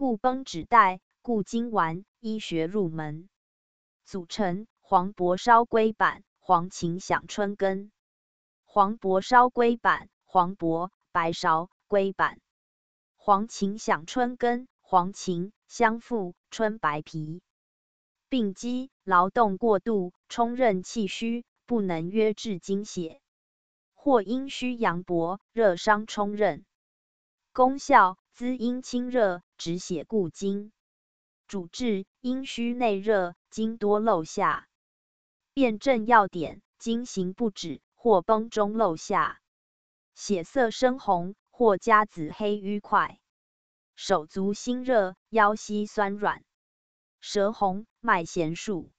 故绷指代，固精丸，医学入门。组成：黄柏烧龟板、黄芩响春根。黄柏烧龟板、黄柏、白芍、龟板。黄芩响春根、黄芩相附，春白皮。病机：劳动过度，充任气虚，不能约制精血，或阴虚阳薄，热伤充任。功效：滋阴清热，止血固精。主治：阴虚内热，经多漏下。辨证要点：经行不止，或崩中漏下，血色深红，或加紫黑瘀块。手足心热，腰膝酸软，舌红，脉弦数。